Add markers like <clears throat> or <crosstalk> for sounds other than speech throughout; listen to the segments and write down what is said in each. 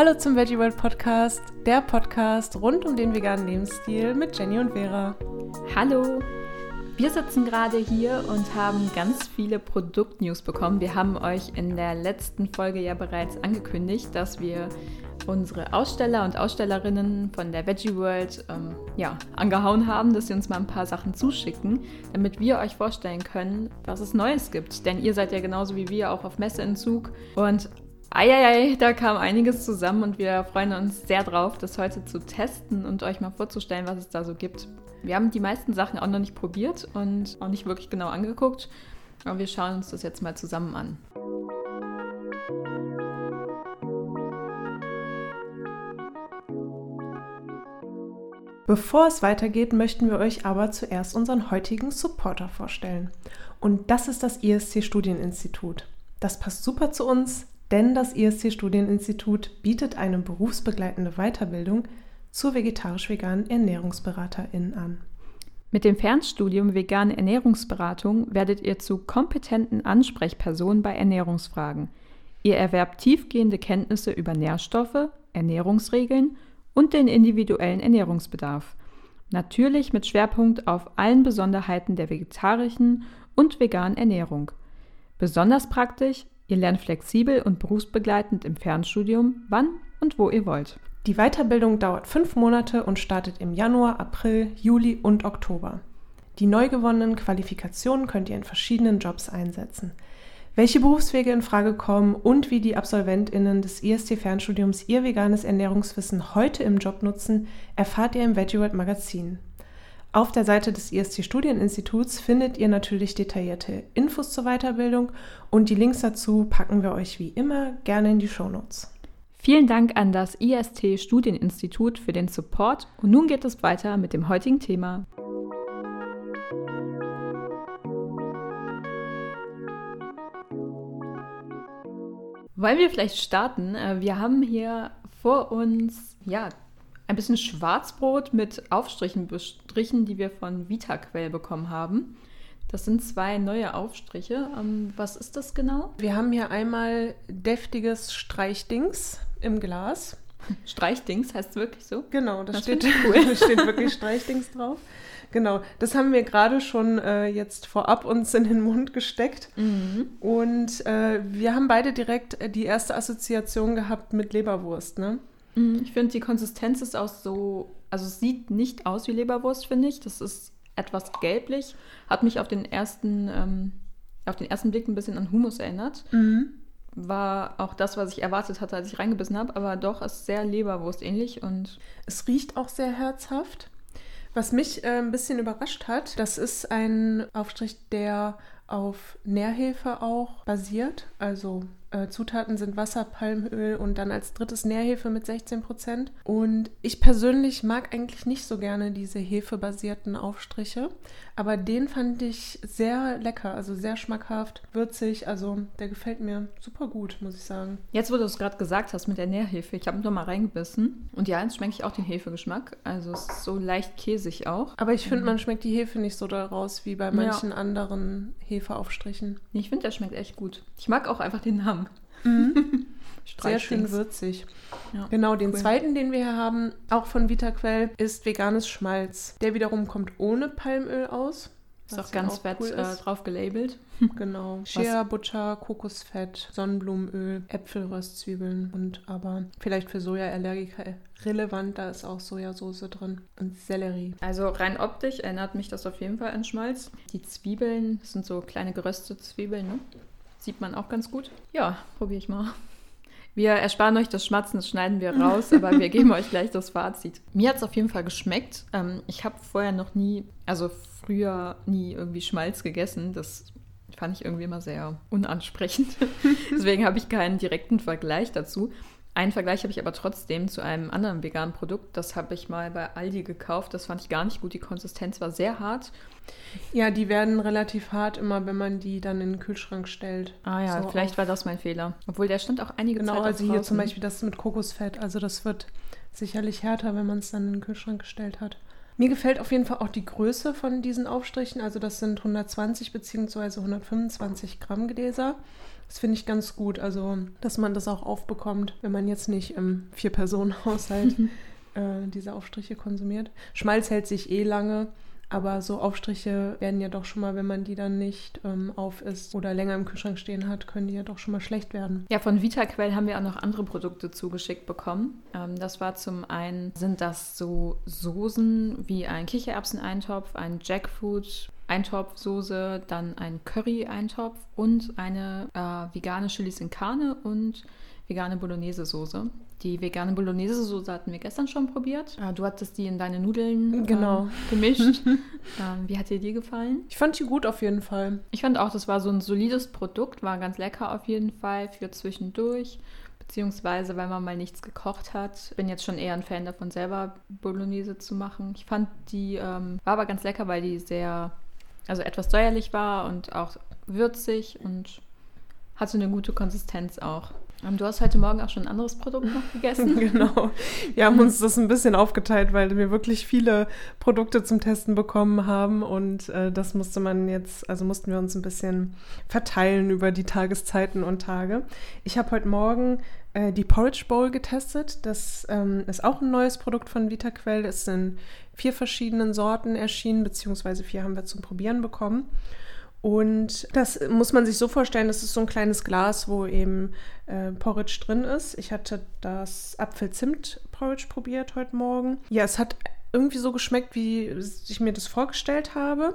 Hallo zum Veggie World Podcast, der Podcast rund um den veganen Lebensstil mit Jenny und Vera. Hallo! Wir sitzen gerade hier und haben ganz viele Produktnews bekommen. Wir haben euch in der letzten Folge ja bereits angekündigt, dass wir unsere Aussteller und Ausstellerinnen von der Veggie World ähm, ja, angehauen haben, dass sie uns mal ein paar Sachen zuschicken, damit wir euch vorstellen können, was es Neues gibt. Denn ihr seid ja genauso wie wir auch auf Messeentzug und Eieiei, da kam einiges zusammen und wir freuen uns sehr drauf, das heute zu testen und euch mal vorzustellen, was es da so gibt. Wir haben die meisten Sachen auch noch nicht probiert und auch nicht wirklich genau angeguckt, aber wir schauen uns das jetzt mal zusammen an. Bevor es weitergeht, möchten wir euch aber zuerst unseren heutigen Supporter vorstellen. Und das ist das ISC Studieninstitut. Das passt super zu uns, denn das ISC Studieninstitut bietet eine berufsbegleitende Weiterbildung zur vegetarisch-veganen Ernährungsberaterin an. Mit dem Fernstudium Vegane Ernährungsberatung werdet ihr zu kompetenten Ansprechpersonen bei Ernährungsfragen. Ihr erwerbt tiefgehende Kenntnisse über Nährstoffe, Ernährungsregeln und den individuellen Ernährungsbedarf. Natürlich mit Schwerpunkt auf allen Besonderheiten der vegetarischen und veganen Ernährung. Besonders praktisch Ihr lernt flexibel und berufsbegleitend im Fernstudium, wann und wo ihr wollt. Die Weiterbildung dauert fünf Monate und startet im Januar, April, Juli und Oktober. Die neu gewonnenen Qualifikationen könnt ihr in verschiedenen Jobs einsetzen. Welche Berufswege in Frage kommen und wie die AbsolventInnen des IST-Fernstudiums ihr veganes Ernährungswissen heute im Job nutzen, erfahrt ihr im Veggie World Magazin. Auf der Seite des IST Studieninstituts findet ihr natürlich detaillierte Infos zur Weiterbildung und die Links dazu packen wir euch wie immer gerne in die Shownotes. Vielen Dank an das IST Studieninstitut für den Support und nun geht es weiter mit dem heutigen Thema. Wollen wir vielleicht starten? Äh, wir haben hier vor uns ja ein bisschen Schwarzbrot mit Aufstrichen bestrichen, die wir von VitaQuell bekommen haben. Das sind zwei neue Aufstriche. Ähm, was ist das genau? Wir haben hier einmal deftiges Streichdings im Glas. <laughs> Streichdings heißt es wirklich so? Genau, das, das steht, <laughs> cool. steht wirklich Streichdings drauf. Genau, das haben wir gerade schon äh, jetzt vorab uns in den Mund gesteckt. Mhm. Und äh, wir haben beide direkt äh, die erste Assoziation gehabt mit Leberwurst, ne? Mhm, ich finde, die Konsistenz ist auch so, also es sieht nicht aus wie Leberwurst, finde ich. Das ist etwas gelblich. Hat mich auf den ersten, ähm, auf den ersten Blick ein bisschen an Hummus erinnert. Mhm. War auch das, was ich erwartet hatte, als ich reingebissen habe, aber doch ist sehr Leberwurst-ähnlich und. Es riecht auch sehr herzhaft. Was mich äh, ein bisschen überrascht hat, das ist ein Aufstrich, der auf Nährhefe auch basiert. Also äh, Zutaten sind Wasser, Palmöl und dann als drittes Nährhefe mit 16 Prozent. Und ich persönlich mag eigentlich nicht so gerne diese hefebasierten Aufstriche, aber den fand ich sehr lecker, also sehr schmackhaft, würzig. Also der gefällt mir super gut, muss ich sagen. Jetzt, wo du es gerade gesagt hast mit der Nährhefe, ich habe noch mal reingebissen und ja, jetzt schmecke ich auch den Hefegeschmack. Also es ist so leicht käsig auch. Aber ich finde, mhm. man schmeckt die Hefe nicht so daraus wie bei manchen ja. anderen Hefeaufstrichen. Ich finde, der schmeckt echt gut. Ich mag auch einfach den Namen. Mhm. <laughs> Sehr schön würzig. Ja, genau, den cool. zweiten, den wir hier haben, auch von VitaQuell, ist veganes Schmalz. Der wiederum kommt ohne Palmöl aus. Ist auch ganz auch fett cool äh, drauf gelabelt. <laughs> <laughs> Genau. Shea, Butter, Kokosfett, Sonnenblumenöl, Äpfelröstzwiebeln und aber vielleicht für Sojaallergiker relevant, da ist auch Sojasauce drin und Sellerie. Also rein optisch erinnert mich das auf jeden Fall an Schmalz. Die Zwiebeln sind so kleine geröstete Zwiebeln, ne? Sieht man auch ganz gut. Ja, probiere ich mal. Wir ersparen euch das Schmatzen, das schneiden wir raus, <laughs> aber wir geben euch gleich das Fazit. Mir hat es auf jeden Fall geschmeckt. Ähm, ich habe vorher noch nie, also früher nie irgendwie Schmalz gegessen. Das fand ich irgendwie immer sehr unansprechend. <laughs> Deswegen habe ich keinen direkten Vergleich dazu. Einen Vergleich habe ich aber trotzdem zu einem anderen veganen Produkt. Das habe ich mal bei Aldi gekauft. Das fand ich gar nicht gut. Die Konsistenz war sehr hart. Ja, die werden relativ hart immer, wenn man die dann in den Kühlschrank stellt. Ah ja, so vielleicht auf. war das mein Fehler. Obwohl der stand auch einige genau, Zeit Genau, also hier zum Beispiel das mit Kokosfett. Also das wird sicherlich härter, wenn man es dann in den Kühlschrank gestellt hat. Mir gefällt auf jeden Fall auch die Größe von diesen Aufstrichen. Also das sind 120 bzw. 125 Gramm Gläser. Das finde ich ganz gut. Also, dass man das auch aufbekommt, wenn man jetzt nicht im Vier-Personen-Haushalt <laughs> äh, diese Aufstriche konsumiert. Schmalz hält sich eh lange. Aber so Aufstriche werden ja doch schon mal, wenn man die dann nicht ähm, auf isst oder länger im Kühlschrank stehen hat, können die ja doch schon mal schlecht werden. Ja, von VitaQuell haben wir auch noch andere Produkte zugeschickt bekommen. Ähm, das war zum einen, sind das so Soßen wie ein Kichererbseneintopf, ein Jackfruit, Eintopfsoße, dann ein Curry-Eintopf und eine äh, vegane Chilis in Karne und vegane Bolognese-Soße. Die vegane Bolognese-Soße hatten wir gestern schon probiert. Äh, du hattest die in deine Nudeln genau. äh, <laughs> gemischt. ähm, wie hat dir die gefallen? Ich fand die gut auf jeden Fall. Ich fand auch, das war so ein solides Produkt, war ganz lecker auf jeden Fall für zwischendurch. Beziehungsweise, weil man mal nichts gekocht hat. Bin jetzt schon eher ein Fan davon, selber Bolognese zu machen. Ich fand die, ähm, war aber ganz lecker, weil die sehr, also etwas säuerlich war und auch würzig und hatte eine gute Konsistenz auch. Ähm, du hast heute Morgen auch schon ein anderes Produkt noch <laughs> gegessen. genau. Wir haben uns das ein bisschen aufgeteilt, weil wir wirklich viele Produkte zum Testen bekommen haben und äh, das musste man jetzt, also mussten wir uns ein bisschen verteilen über die Tageszeiten und Tage. Ich habe heute Morgen äh, die Porridge Bowl getestet. Das ähm, ist auch ein neues Produkt von VitaQuell. Es sind vier verschiedenen Sorten erschienen, beziehungsweise vier haben wir zum Probieren bekommen. Und das muss man sich so vorstellen, das ist so ein kleines Glas, wo eben äh, Porridge drin ist. Ich hatte das Apfel-Zimt-Porridge probiert heute Morgen. Ja, es hat irgendwie so geschmeckt, wie ich mir das vorgestellt habe.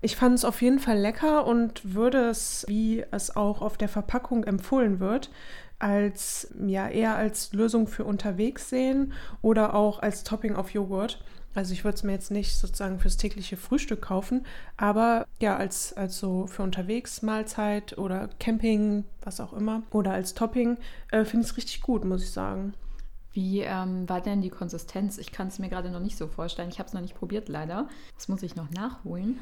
Ich fand es auf jeden Fall lecker und würde es, wie es auch auf der Verpackung empfohlen wird, als ja eher als Lösung für unterwegs sehen oder auch als Topping auf Joghurt. Also ich würde es mir jetzt nicht sozusagen fürs tägliche Frühstück kaufen, aber ja, als, als so für unterwegs Mahlzeit oder Camping, was auch immer, oder als Topping, äh, finde ich es richtig gut, muss ich sagen. Wie ähm, war denn die Konsistenz? Ich kann es mir gerade noch nicht so vorstellen. Ich habe es noch nicht probiert, leider. Das muss ich noch nachholen.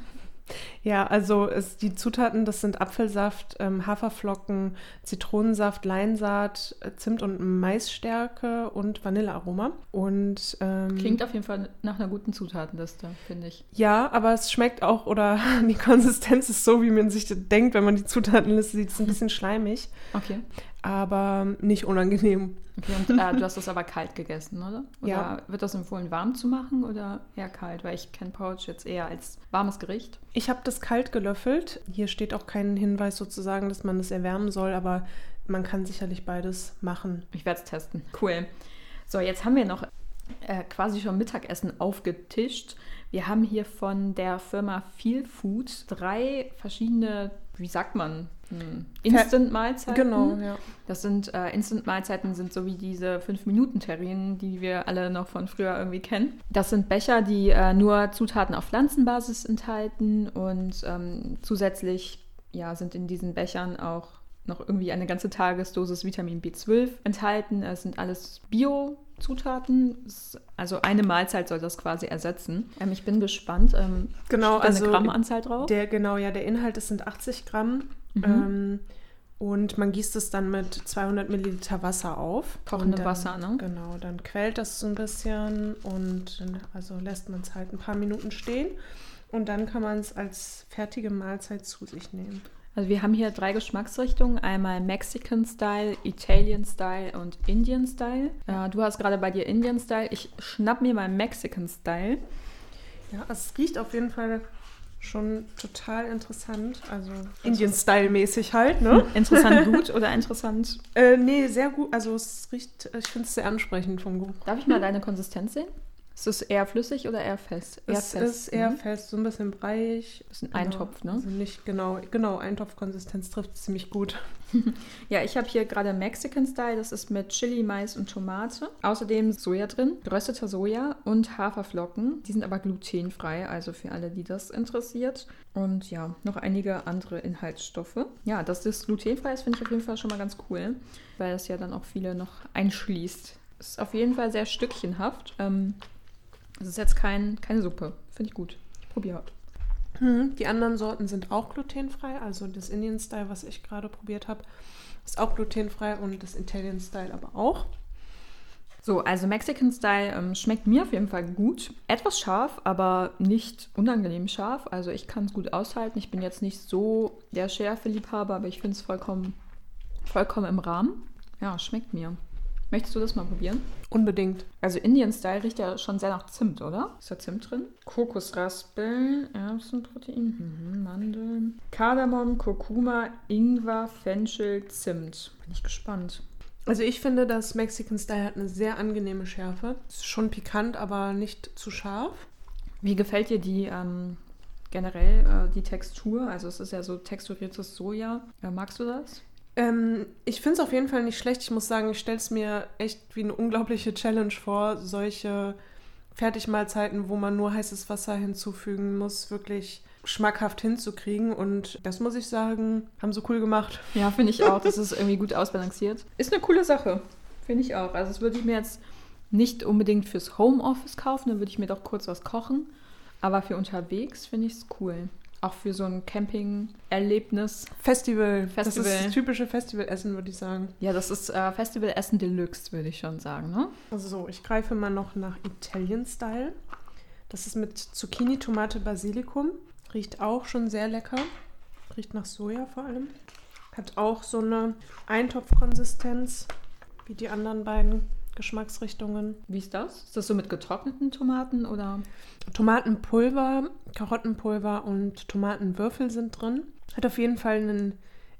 Ja, also es, die Zutaten, das sind Apfelsaft, ähm, Haferflocken, Zitronensaft, Leinsaat, äh, Zimt und Maisstärke und Vanillearoma. Und ähm, klingt auf jeden Fall nach einer guten Zutatenliste, finde ich. Ja, aber es schmeckt auch oder <laughs> die Konsistenz ist so, wie man sich denkt, wenn man die Zutatenliste sieht, es ist ein bisschen schleimig. Okay aber nicht unangenehm. Okay, und äh, du hast das aber kalt gegessen, oder? Oder ja. wird das empfohlen, warm zu machen oder eher kalt? Weil ich kenne Pouch jetzt eher als warmes Gericht. Ich habe das kalt gelöffelt. Hier steht auch kein Hinweis sozusagen, dass man das erwärmen soll, aber man kann sicherlich beides machen. Ich werde es testen. Cool. So, jetzt haben wir noch äh, quasi schon Mittagessen aufgetischt. Wir haben hier von der Firma Feel Food drei verschiedene, wie sagt man, hm. Instant-Mahlzeiten. Genau, ja. Das sind äh, Instant-Mahlzeiten sind so wie diese 5-Minuten-Terrinen, die wir alle noch von früher irgendwie kennen. Das sind Becher, die äh, nur Zutaten auf Pflanzenbasis enthalten und ähm, zusätzlich ja, sind in diesen Bechern auch noch irgendwie eine ganze Tagesdosis Vitamin B12 enthalten. Es sind alles Bio- Zutaten. Also eine Mahlzeit soll das quasi ersetzen. Ähm, ich bin gespannt. Ähm, genau, also eine Grammanzahl drauf. Der genau, ja, der Inhalt das sind 80 Gramm. Mhm. Ähm, und man gießt es dann mit 200 Milliliter Wasser auf. Kochendem Wasser, ne? Genau, dann quält das so ein bisschen und also lässt man es halt ein paar Minuten stehen. Und dann kann man es als fertige Mahlzeit zu sich nehmen. Also wir haben hier drei Geschmacksrichtungen. Einmal Mexican Style, Italian Style und Indian Style. Äh, du hast gerade bei dir Indian Style. Ich schnapp mir mal Mexican Style. Ja, es riecht auf jeden Fall schon total interessant. Also Indian-Style-mäßig halt, ne? Interessant <laughs> gut oder interessant? äh, nee, sehr gut. Also es riecht, ich finde es sehr ansprechend vom Geruch. Darf ich mal deine Konsistenz sehen? Ist es eher flüssig oder eher fest? Eher es fest, ist eher mhm. fest, so ein bisschen breiig. Bisschen genau. Eintopf, ne? Also nicht genau, genau, Eintopfkonsistenz trifft ziemlich gut. <laughs> ja, ich habe hier gerade Mexican Style, das ist mit Chili, Mais und Tomate. Außerdem Soja drin, gerösteter Soja und Haferflocken. Die sind aber glutenfrei, also für alle, die das interessiert. Und ja, noch einige andere Inhaltsstoffe. Ja, dass das glutenfrei ist, finde ich auf jeden Fall schon mal ganz cool, weil das ja dann auch viele noch einschließt. Ist auf jeden Fall sehr stückchenhaft. Ähm, es ist jetzt kein, keine Suppe. Finde ich gut. Ich probiere heute. Hm, die anderen Sorten sind auch glutenfrei. Also das Indian Style, was ich gerade probiert habe, ist auch glutenfrei und das Italian Style aber auch. So, also Mexican Style ähm, schmeckt mir auf jeden Fall gut. Etwas scharf, aber nicht unangenehm scharf. Also ich kann es gut aushalten. Ich bin jetzt nicht so der Schärfe-Liebhaber, aber ich finde es vollkommen, vollkommen im Rahmen. Ja, schmeckt mir. Möchtest du das mal probieren? Unbedingt. Also Indian Style riecht ja schon sehr nach Zimt, oder? Ist da Zimt drin? Kokosraspeln, Erbsenprotein, mhm, Mandeln, Kardamom, Kurkuma, Ingwer, Fenchel, Zimt. Bin ich gespannt. Also ich finde, das Mexican Style hat eine sehr angenehme Schärfe. Ist schon pikant, aber nicht zu scharf. Wie gefällt dir die ähm, generell äh, die Textur? Also es ist ja so texturiertes Soja. Äh, magst du das? Ähm, ich finde es auf jeden Fall nicht schlecht. Ich muss sagen, ich stelle es mir echt wie eine unglaubliche Challenge vor, solche Fertigmahlzeiten, wo man nur heißes Wasser hinzufügen muss, wirklich schmackhaft hinzukriegen. Und das muss ich sagen, haben sie cool gemacht. <laughs> Ja, finde ich auch. Das ist irgendwie gut ausbalanciert. Ist eine coole Sache. Finde ich auch. Also das würde ich mir jetzt nicht unbedingt fürs Homeoffice kaufen, dann würde ich mir doch kurz was kochen. Aber für unterwegs finde ich es cool. Auch für so ein Camping-Erlebnis. Festival. Festival. Das ist das typische Festivalessen, würde ich sagen. Ja, das ist äh, Festivalessen Deluxe, würde ich schon sagen, ne? Also so, ich greife mal noch nach Italian-Style. Das ist mit Zucchini, Tomate, Basilikum. Riecht auch schon sehr lecker. Riecht nach Soja vor allem. Hat auch so eine Eintopfkonsistenz wie die anderen beiden Geschmacksrichtungen. Wie ist das? Ist das so mit getrockneten Tomaten oder? Tomatenpulver, Karottenpulver und Tomatenwürfel sind drin. Hat auf jeden Fall einen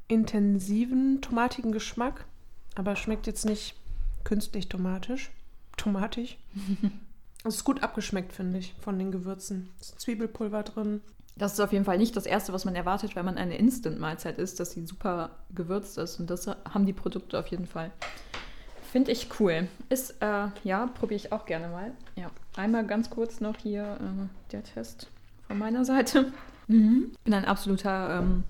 intensiven tomatigen Geschmack, aber schmeckt jetzt nicht künstlich tomatisch. Tomatig. <laughs> Es ist gut abgeschmeckt, finde ich, von den Gewürzen. Es ist Zwiebelpulver drin. Das ist auf jeden Fall nicht das Erste, was man erwartet, wenn man eine Instant-Mahlzeit isst, dass sie super gewürzt ist. Und das haben die Produkte auf jeden Fall. Finde ich cool. Ist, äh, ja, probiere ich auch gerne mal. Ja, einmal ganz kurz noch hier äh, der Test von meiner Seite. <laughs> Mhm. Bin ein absoluter ähm,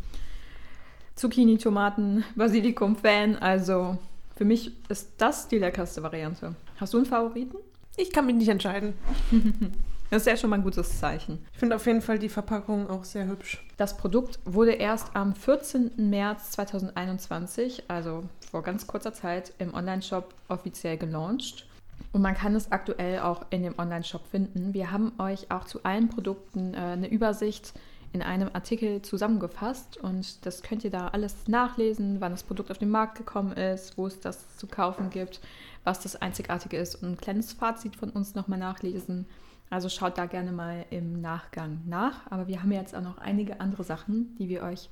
Zucchini, Tomaten, Basilikum-Fan. Also für mich ist das die leckerste Variante. Hast du einen Favoriten? Ich kann mich nicht entscheiden. <laughs> Das ist ja schon mal ein gutes Zeichen. Ich finde auf jeden Fall die Verpackung auch sehr hübsch. Das Produkt wurde erst am 14. März 2021, also vor ganz kurzer Zeit, im Onlineshop offiziell gelauncht. Und man kann es aktuell auch in dem Onlineshop finden. Wir haben euch auch zu allen Produkten äh, eine Übersicht in einem Artikel zusammengefasst und das könnt ihr da alles nachlesen, wann das Produkt auf den Markt gekommen ist, wo es das zu kaufen gibt, was das Einzigartige ist und ein kleines Fazit von uns nochmal nachlesen. Also schaut da gerne mal im Nachgang nach. Aber wir haben jetzt auch noch einige andere Sachen, die wir euch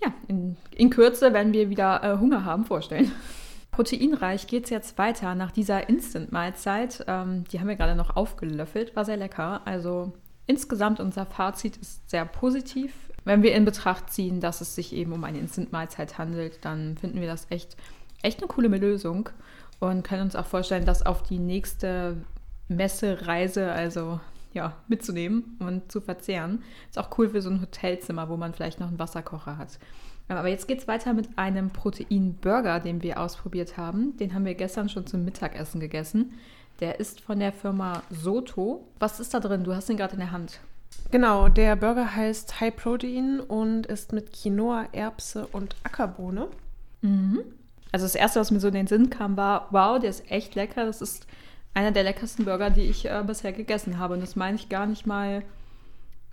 ja, in, in Kürze, wenn wir wieder äh, Hunger haben, vorstellen. <laughs> Proteinreich geht es jetzt weiter nach dieser Instant-Mahlzeit. Ähm, die haben wir gerade noch aufgelöffelt, war sehr lecker. Also insgesamt unser Fazit ist sehr positiv. Wenn wir in Betracht ziehen, dass es sich eben um eine Instant-Mahlzeit handelt, dann finden wir das echt, echt eine coole Lösung und können uns auch vorstellen, das auf die nächste Messereise, also ja, mitzunehmen und zu verzehren. Ist auch cool für so ein Hotelzimmer, wo man vielleicht noch einen Wasserkocher hat. Aber jetzt geht es weiter mit einem Protein-Burger, den wir ausprobiert haben. Den haben wir gestern schon zum Mittagessen gegessen. Der ist von der Firma Soto. Was ist da drin? Du hast ihn gerade in der Hand. Genau, der Burger heißt High Protein und ist mit Quinoa, Erbse und Ackerbohne. Mhm. Also das erste, was mir so in den Sinn kam, war, wow, der ist echt lecker. Das ist einer der leckersten Burger, die ich äh, bisher gegessen habe. Und das meine ich gar nicht mal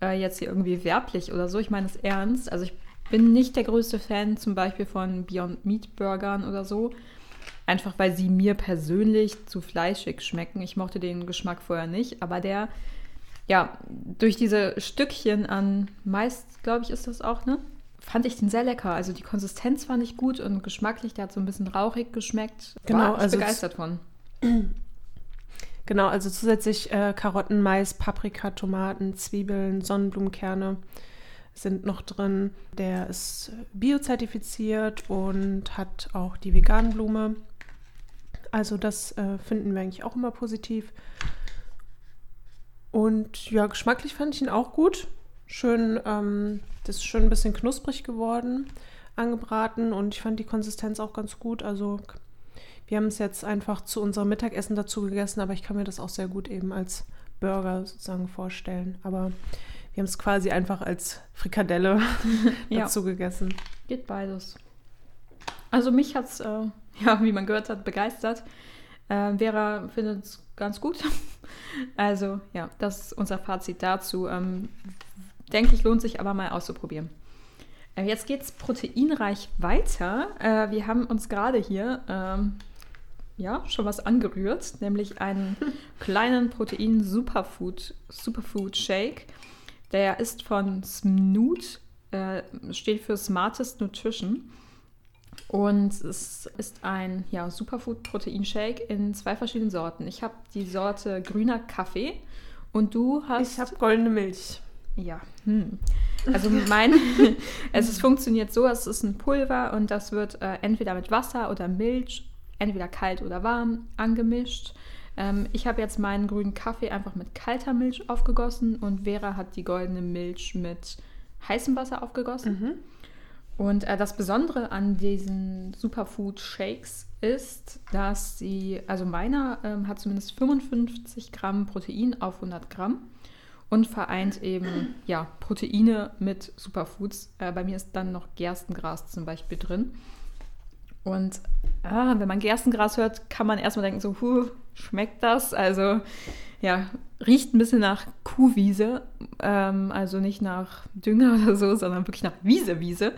äh, jetzt hier irgendwie werblich oder so. Ich meine es ernst. Also ich bin nicht der größte Fan zum Beispiel von Beyond Meat Burgern oder so. Einfach weil sie mir persönlich zu fleischig schmecken. Ich mochte den Geschmack vorher nicht. Aber der, ja, durch diese Stückchen an Mais, glaube ich, ist das auch, ne? Fand ich den sehr lecker. Also die Konsistenz fand ich gut und geschmacklich, der hat so ein bisschen rauchig geschmeckt. Genau, War ich also begeistert von. <clears throat> Genau, also zusätzlich äh, Karotten, Mais, Paprika, Tomaten, Zwiebeln, Sonnenblumenkerne sind noch drin. Der ist biozertifiziert und hat auch die Veganblume. Also das äh, finden wir eigentlich auch immer positiv. Und ja, geschmacklich fand ich ihn auch gut. Schön, ähm, das ist schön ein bisschen knusprig geworden, angebraten und ich fand die Konsistenz auch ganz gut. Also wir haben es jetzt einfach zu unserem Mittagessen dazu gegessen, aber ich kann mir das auch sehr gut eben als Burger sozusagen vorstellen. Aber wir haben es quasi einfach als Frikadelle <laughs> dazu ja. gegessen. Geht beides. Also mich hat es, äh, <laughs> ja, wie man gehört hat, begeistert. Äh, Vera findet es ganz gut. <laughs> Also ja, das ist unser Fazit dazu. Ähm, denke ich, lohnt sich aber mal auszuprobieren. Äh, jetzt geht es proteinreich weiter. Äh, wir haben uns gerade hier ähm, ja, schon was angerührt, nämlich einen <laughs> kleinen Protein-Superfood Superfood Shake. Der ist von Snoot, äh, steht für Smartest Nutrition. Und es ist ein ja, Superfood-Protein-Shake in zwei verschiedenen Sorten. Ich habe die Sorte grüner Kaffee und du hast. Ich habe goldene Milch. Ja. Hm. Also mein, <laughs> <laughs> es ist, funktioniert so, es ist ein Pulver und das wird äh, entweder mit Wasser oder Milch, entweder kalt oder warm, angemischt. Ähm, ich habe jetzt meinen grünen Kaffee einfach mit kalter Milch aufgegossen und Vera hat die goldene Milch mit heißem Wasser aufgegossen. Mhm. Und äh, das Besondere an diesen Superfood Shakes ist, dass sie, also meiner ähm, hat zumindest 55 Gramm Protein auf 100 Gramm und vereint eben ja, Proteine mit Superfoods. Äh, bei mir ist dann noch Gerstengras zum Beispiel drin. Und ah, wenn man Gerstengras hört, kann man erstmal denken, so, huh, schmeckt das? Also ja, riecht ein bisschen nach Kuhwiese, ähm, also nicht nach Dünger oder so, sondern wirklich nach Wiese-Wiese.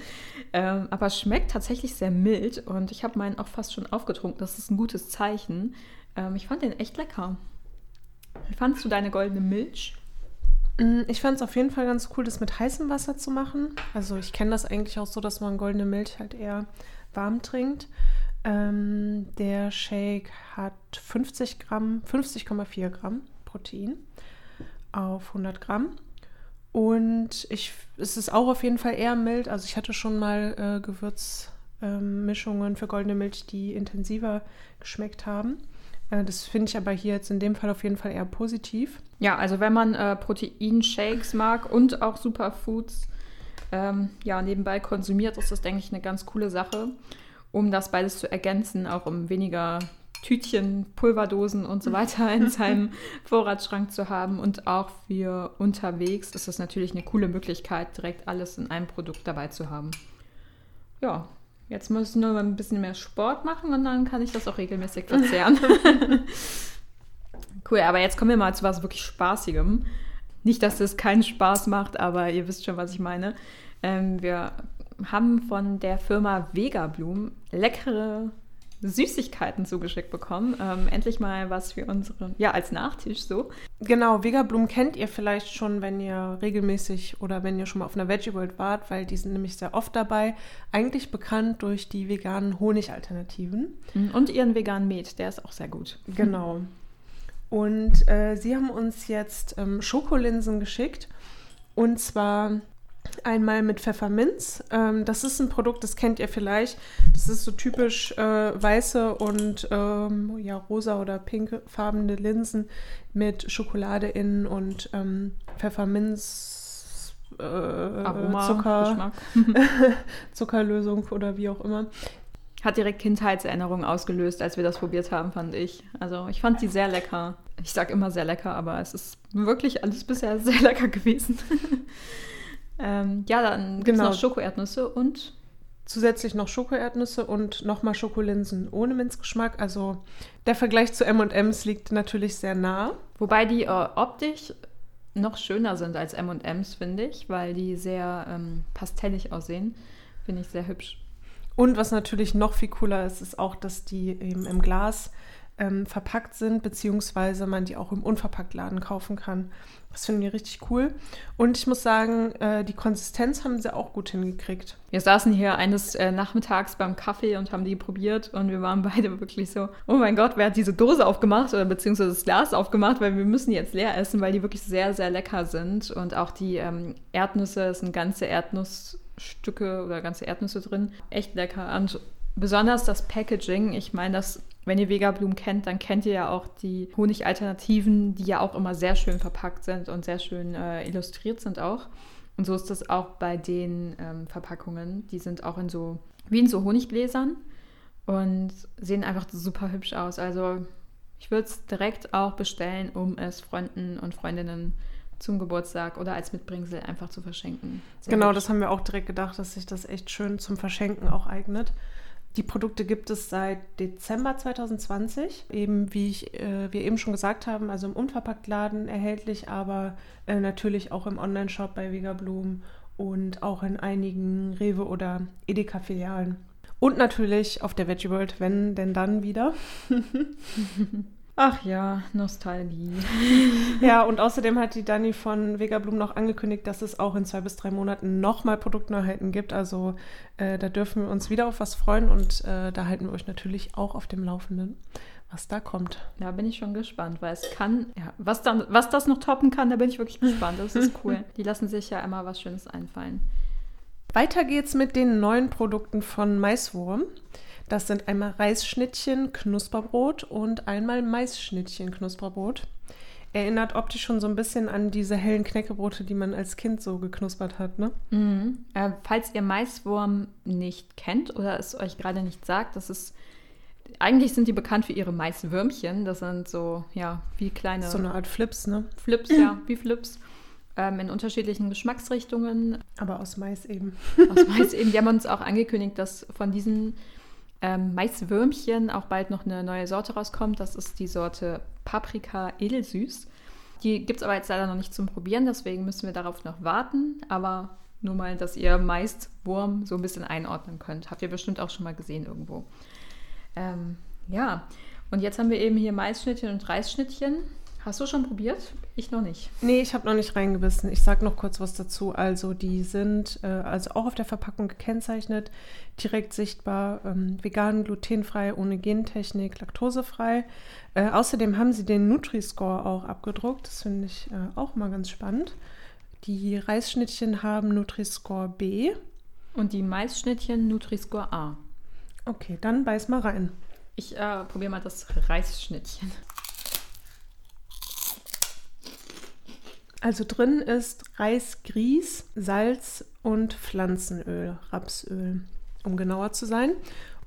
Ähm, aber schmeckt tatsächlich sehr mild und ich habe meinen auch fast schon aufgetrunken. Das ist ein gutes Zeichen. Ähm, ich fand den echt lecker. Wie fandest du deine goldene Milch? Mm, ich fand es auf jeden Fall ganz cool, das mit heißem Wasser zu machen. Also ich kenne das eigentlich auch so, dass man goldene Milch halt eher warm trinkt. Ähm, der Shake hat 50 Gramm, 50,4 Gramm Protein auf 100 Gramm. Und ich, es ist auch auf jeden Fall eher mild. Also ich hatte schon mal äh, Gewürzmischungen ähm, für goldene Milch, die intensiver geschmeckt haben. Äh, das finde ich aber hier jetzt in dem Fall auf jeden Fall eher positiv. Ja, also wenn man äh, Proteinshakes mag und auch Superfoods ähm, ja, nebenbei konsumiert, ist das, denke ich, eine ganz coole Sache, um das beides zu ergänzen, auch um weniger Tütchen, Pulverdosen und so weiter in <laughs> seinem Vorratsschrank zu haben. Und auch für unterwegs ist das natürlich eine coole Möglichkeit, direkt alles in einem Produkt dabei zu haben. Ja, jetzt muss ich nur ein bisschen mehr Sport machen und dann kann ich das auch regelmäßig verzehren. <laughs> cool, aber jetzt kommen wir mal zu was wirklich Spaßigem. Nicht, dass das keinen Spaß macht, aber ihr wisst schon, was ich meine. Ähm, wir haben von der Firma Vega leckere Süßigkeiten zugeschickt bekommen. Ähm, endlich mal was für unsere, ja, als Nachtisch so. Genau, Vegablumen kennt ihr vielleicht schon, wenn ihr regelmäßig oder wenn ihr schon mal auf einer Veggie World wart, weil die sind nämlich sehr oft dabei. Eigentlich bekannt durch die veganen Honigalternativen. Mhm, und ihren veganen Met, der ist auch sehr gut. Genau. Und äh, sie haben uns jetzt ähm, Schokolinsen geschickt. Und zwar Einmal mit Pfefferminz. Ähm, das ist ein Produkt, das kennt ihr vielleicht. Das ist so typisch äh, weiße und ähm, ja, rosa oder pinkfarbene Linsen mit Schokolade innen und ähm, Pfefferminz, äh, Aroma, Zucker, <laughs> <laughs> Zuckerlösung oder wie auch immer. Hat direkt Kindheitserinnerungen ausgelöst, als wir das probiert haben, fand ich. Also ich fand die sehr lecker. Ich sage immer sehr lecker, aber es ist wirklich alles bisher <laughs> sehr lecker gewesen. <laughs> Ähm, ja, dann gibt es genau. noch Schokoerdnüsse und zusätzlich noch Schokoerdnüsse und nochmal Schokolinsen ohne Minzgeschmack. Also der Vergleich zu M&M's liegt natürlich sehr nah. Wobei die äh, optisch noch schöner sind als M&M's, finde ich, weil die sehr ähm, pastellig aussehen. Finde ich sehr hübsch. Und was natürlich noch viel cooler ist, ist auch, dass die eben im Glas ähm, verpackt sind, beziehungsweise man die auch im Unverpacktladen kaufen kann. Das finden wir richtig cool. Und ich muss sagen, äh, die Konsistenz haben sie auch gut hingekriegt. Wir saßen hier eines äh, Nachmittags beim Kaffee und haben die probiert und wir waren <laughs> beide wirklich so, oh mein Gott, wer hat diese Dose aufgemacht oder beziehungsweise das Glas aufgemacht, weil wir müssen jetzt leer essen, weil die wirklich sehr, sehr lecker sind. Und auch die ähm, Erdnüsse, es sind ganze Erdnussstücke oder ganze Erdnüsse drin. Echt lecker. Und besonders das Packaging, ich meine, das wenn ihr Vegablumen kennt, dann kennt ihr ja auch die Honigalternativen, die ja auch immer sehr schön verpackt sind und sehr schön äh, illustriert sind auch. Und so ist das auch bei den ähm, Verpackungen. Die sind auch in so, wie in so Honiggläsern und sehen einfach super hübsch aus. Also ich würde es direkt auch bestellen, um es Freunden und Freundinnen zum Geburtstag oder als Mitbringsel einfach zu verschenken. Sehr genau, hübsch. das haben wir auch direkt gedacht, dass sich das echt schön zum Verschenken auch eignet. Die Produkte gibt es seit Dezember 2020, eben wie ich, äh, wir eben schon gesagt haben, also im Unverpacktladen erhältlich, aber äh, natürlich auch im Onlineshop bei Vegablum und auch in einigen Rewe oder Edeka-Filialen. Und natürlich auf der Veggie World, wenn denn dann wieder. <laughs> <laughs> Ach ja, Nostalgie. <laughs> ja, und außerdem hat die Dani von Vegablum noch angekündigt, dass es auch in zwei bis drei Monaten nochmal Produktneuheiten gibt. Also äh, da dürfen wir uns wieder auf was freuen und äh, da halten wir euch natürlich auch auf dem Laufenden, was da kommt. Da bin ich schon gespannt, weil es kann, ja, was, dann, was das noch toppen kann, da bin ich wirklich gespannt. Das ist cool. <laughs> Die lassen sich ja immer was Schönes einfallen. Weiter geht's mit den neuen Produkten von Maiswurm. Das sind einmal Reisschnittchen Knusperbrot und einmal Maisschnittchen Knusperbrot. Erinnert optisch schon so ein bisschen an diese hellen Knäckebrote, die man als Kind so geknuspert hat, ne? Mhm. Äh, falls ihr Maiswurm nicht kennt oder es euch gerade nicht sagt, das ist eigentlich sind die bekannt für ihre Maiswürmchen. Das sind so, ja, wie kleine. So eine Art Flips, ne? Flips, ja, wie Flips. Ähm, in unterschiedlichen Geschmacksrichtungen. Aber aus Mais eben. Aus Mais eben. Die haben uns auch angekündigt, dass von diesen ähm, Maiswürmchen auch bald noch eine neue Sorte rauskommt. Das ist die Sorte Paprika Edelsüß. Die gibt es aber jetzt leider noch nicht zum Probieren, deswegen müssen wir darauf noch warten. Aber nur mal, dass ihr Maiswurm so ein bisschen einordnen könnt. Habt ihr bestimmt auch schon mal gesehen irgendwo. Ähm, ja, und jetzt haben wir eben hier Maisschnittchen und Reisschnittchen. Hast du schon probiert? Ich noch nicht. Nee, ich habe noch nicht reingebissen. Ich sage noch kurz was dazu. Also die sind äh, also auch auf der Verpackung gekennzeichnet, direkt sichtbar, ähm, vegan, glutenfrei, ohne Gentechnik, laktosefrei. Äh, außerdem haben sie den Nutri-Score auch abgedruckt. Das finde ich äh, auch mal ganz spannend. Die Reisschnittchen haben Nutri-Score B. Und die Maisschnittchen Nutri-Score A. Okay, dann beiß mal rein. Ich äh, probiere mal das Reisschnittchen. Also drin ist Reis, Grieß, Salz und Pflanzenöl, Rapsöl, um genauer zu sein.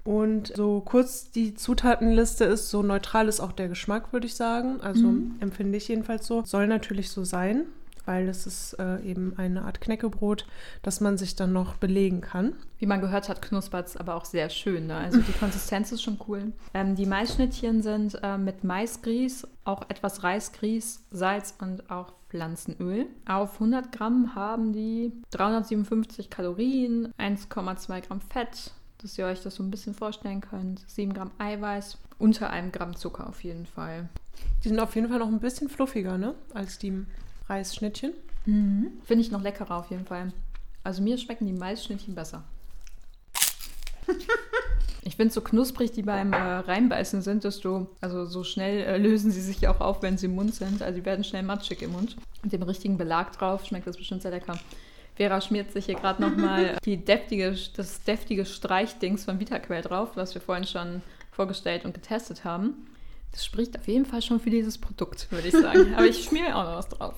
Und so kurz die Zutatenliste ist, so neutral ist auch der Geschmack, würde ich sagen. Also mhm. empfinde ich jedenfalls so. Soll natürlich so sein weil es ist äh, eben eine Art Knäckebrot, das man sich dann noch belegen kann. Wie man gehört hat, knuspert es aber auch sehr schön. Ne? Also die Konsistenz ist schon cool. Ähm, die Maisschnittchen sind äh, mit Maisgrieß, auch etwas Reisgrieß, Salz und auch Pflanzenöl. Auf 100 Gramm haben die 357 Kalorien, 1,2 Gramm Fett, dass ihr euch das so ein bisschen vorstellen könnt. 7 Gramm Eiweiß, unter einem Gramm Zucker auf jeden Fall. Die sind auf jeden Fall noch ein bisschen fluffiger, ne? Als die Reisschnittchen. Mhm. Finde ich noch leckerer auf jeden Fall. Also mir schmecken die Maisschnittchen besser. <laughs> ich finde so knusprig, die beim äh, Reinbeißen sind, desto, also so schnell äh, lösen sie sich auch auf, wenn sie im Mund sind. Also die werden schnell matschig im Mund. Mit dem richtigen Belag drauf schmeckt das bestimmt sehr lecker. Vera schmiert sich hier gerade nochmal <laughs> deftige, das deftige Streichdings von VitaQuell drauf, was wir vorhin schon vorgestellt und getestet haben. Das spricht auf jeden Fall schon für dieses Produkt, würde ich sagen. <laughs> Aber ich schmiere auch noch was drauf.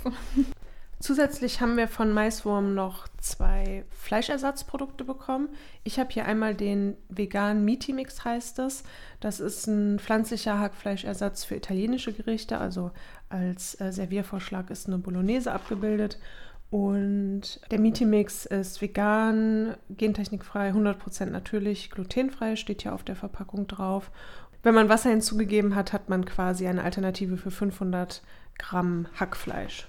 Zusätzlich haben wir von Maiswurm noch zwei Fleischersatzprodukte bekommen. Ich habe hier einmal den veganen Meaty Mix, heißt es. Das ist ein pflanzlicher Hackfleischersatz für italienische Gerichte. Also als äh, Serviervorschlag ist eine Bolognese abgebildet. Und der Meaty Mix ist vegan, gentechnikfrei, 100% natürlich, glutenfrei, steht hier auf der Verpackung drauf. Wenn man Wasser hinzugegeben hat, hat man quasi eine Alternative für 500 Gramm Hackfleisch.